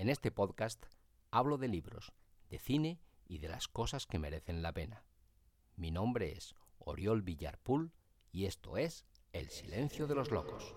En este podcast hablo de libros, de cine y de las cosas que merecen la pena. Mi nombre es Oriol Villarpool y esto es El Silencio de los Locos.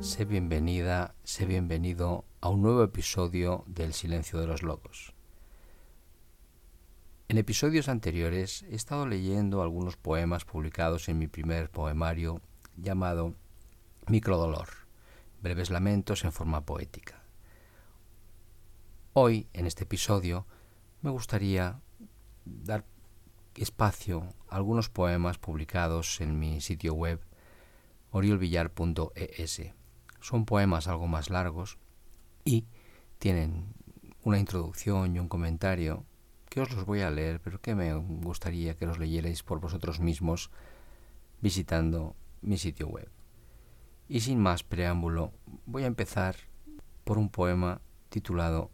Sé bienvenida, sé bienvenido a un nuevo episodio del Silencio de los Locos. En episodios anteriores he estado leyendo algunos poemas publicados en mi primer poemario llamado Microdolor, breves lamentos en forma poética. Hoy, en este episodio, me gustaría dar espacio a algunos poemas publicados en mi sitio web oriolvillar.es. Son poemas algo más largos y tienen una introducción y un comentario que os los voy a leer, pero que me gustaría que los leyerais por vosotros mismos visitando mi sitio web. Y sin más preámbulo, voy a empezar por un poema titulado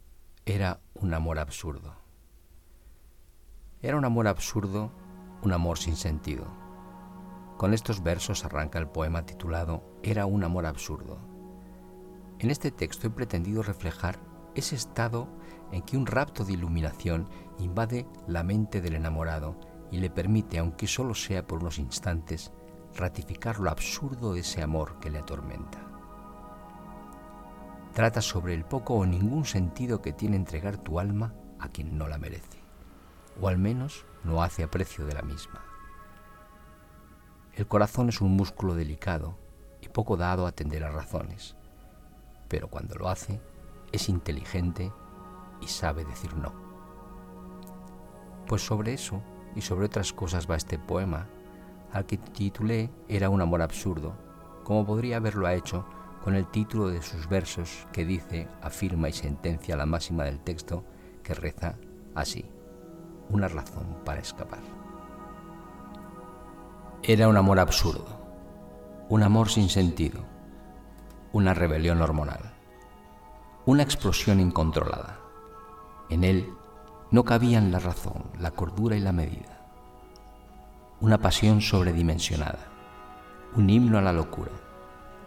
Era un amor absurdo. Era un amor absurdo, un amor sin sentido con estos versos arranca el poema titulado Era un amor absurdo. En este texto he pretendido reflejar ese estado en que un rapto de iluminación invade la mente del enamorado y le permite, aunque solo sea por unos instantes, ratificar lo absurdo de ese amor que le atormenta. Trata sobre el poco o ningún sentido que tiene entregar tu alma a quien no la merece, o al menos no hace aprecio de la misma. El corazón es un músculo delicado y poco dado a atender a razones, pero cuando lo hace es inteligente y sabe decir no. Pues sobre eso y sobre otras cosas va este poema, al que titulé Era un amor absurdo, como podría haberlo hecho con el título de sus versos que dice, afirma y sentencia la máxima del texto que reza así, una razón para escapar. Era un amor absurdo, un amor sin sentido, una rebelión hormonal, una explosión incontrolada. En él no cabían la razón, la cordura y la medida. Una pasión sobredimensionada, un himno a la locura,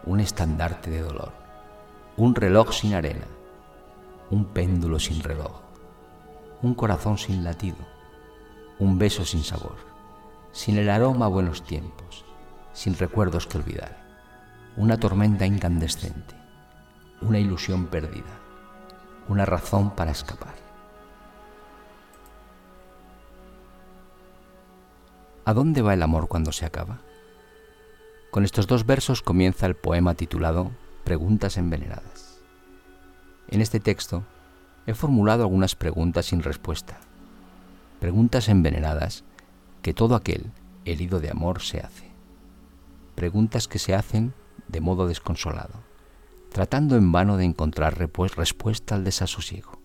un estandarte de dolor, un reloj sin arena, un péndulo sin reloj, un corazón sin latido, un beso sin sabor sin el aroma a buenos tiempos, sin recuerdos que olvidar, una tormenta incandescente, una ilusión perdida, una razón para escapar. ¿A dónde va el amor cuando se acaba? Con estos dos versos comienza el poema titulado Preguntas envenenadas. En este texto he formulado algunas preguntas sin respuesta, preguntas envenenadas que todo aquel herido de amor se hace. Preguntas que se hacen de modo desconsolado, tratando en vano de encontrar respuesta al desasosiego,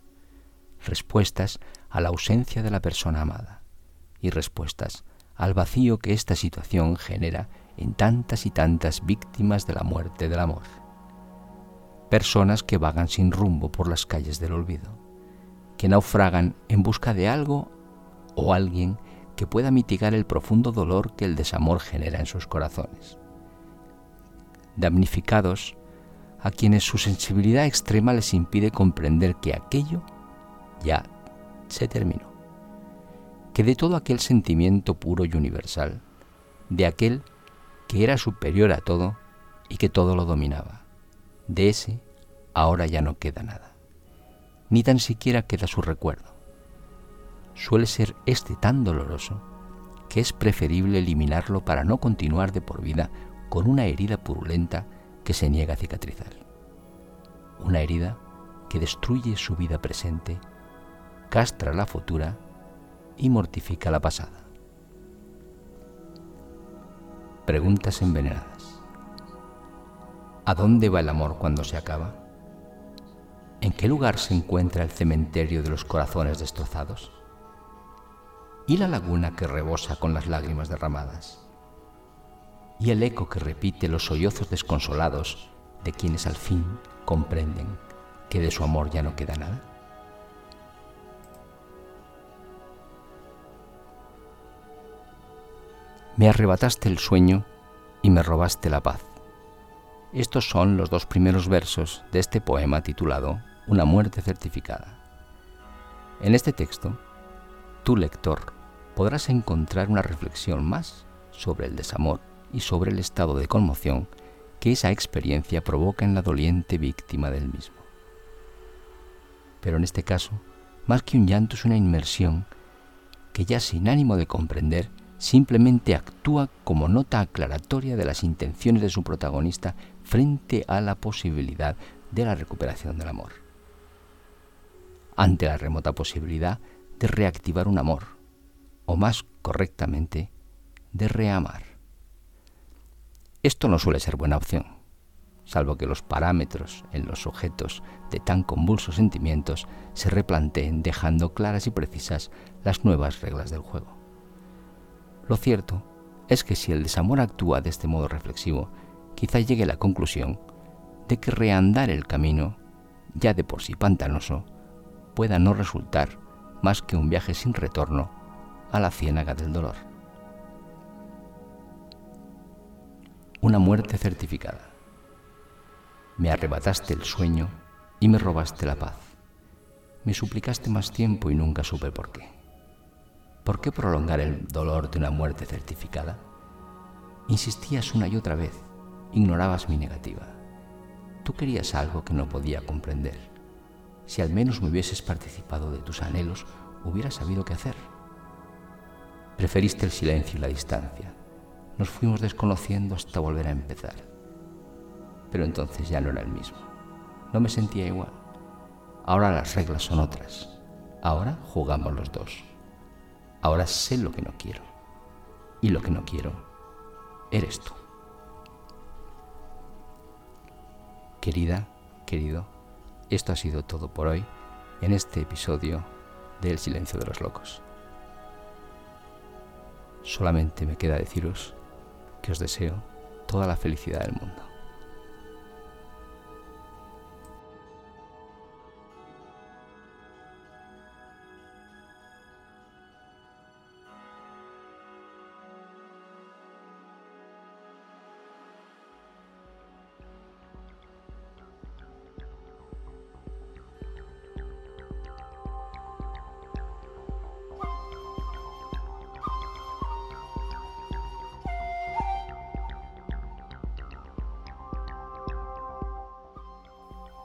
respuestas a la ausencia de la persona amada y respuestas al vacío que esta situación genera en tantas y tantas víctimas de la muerte del amor. Personas que vagan sin rumbo por las calles del olvido, que naufragan en busca de algo o alguien que pueda mitigar el profundo dolor que el desamor genera en sus corazones. Damnificados a quienes su sensibilidad extrema les impide comprender que aquello ya se terminó, que de todo aquel sentimiento puro y universal, de aquel que era superior a todo y que todo lo dominaba, de ese ahora ya no queda nada, ni tan siquiera queda su recuerdo. Suele ser este tan doloroso que es preferible eliminarlo para no continuar de por vida con una herida purulenta que se niega a cicatrizar. Una herida que destruye su vida presente, castra la futura y mortifica la pasada. Preguntas envenenadas. ¿A dónde va el amor cuando se acaba? ¿En qué lugar se encuentra el cementerio de los corazones destrozados? ¿Y la laguna que rebosa con las lágrimas derramadas? ¿Y el eco que repite los sollozos desconsolados de quienes al fin comprenden que de su amor ya no queda nada? Me arrebataste el sueño y me robaste la paz. Estos son los dos primeros versos de este poema titulado Una muerte certificada. En este texto, tu lector podrás encontrar una reflexión más sobre el desamor y sobre el estado de conmoción que esa experiencia provoca en la doliente víctima del mismo. Pero en este caso, más que un llanto es una inmersión que ya sin ánimo de comprender, simplemente actúa como nota aclaratoria de las intenciones de su protagonista frente a la posibilidad de la recuperación del amor. Ante la remota posibilidad de reactivar un amor, o más correctamente, de reamar. Esto no suele ser buena opción, salvo que los parámetros en los sujetos de tan convulsos sentimientos se replanteen dejando claras y precisas las nuevas reglas del juego. Lo cierto es que si el desamor actúa de este modo reflexivo, quizá llegue a la conclusión de que reandar el camino, ya de por sí pantanoso, pueda no resultar más que un viaje sin retorno a la ciénaga del dolor. Una muerte certificada. Me arrebataste el sueño y me robaste la paz. Me suplicaste más tiempo y nunca supe por qué. ¿Por qué prolongar el dolor de una muerte certificada? Insistías una y otra vez, ignorabas mi negativa. Tú querías algo que no podía comprender. Si al menos me hubieses participado de tus anhelos, hubiera sabido qué hacer. Preferiste el silencio y la distancia. Nos fuimos desconociendo hasta volver a empezar. Pero entonces ya no era el mismo. No me sentía igual. Ahora las reglas son otras. Ahora jugamos los dos. Ahora sé lo que no quiero. Y lo que no quiero eres tú. Querida, querido, esto ha sido todo por hoy en este episodio del Silencio de los Locos. Solamente me queda deciros que os deseo toda la felicidad del mundo.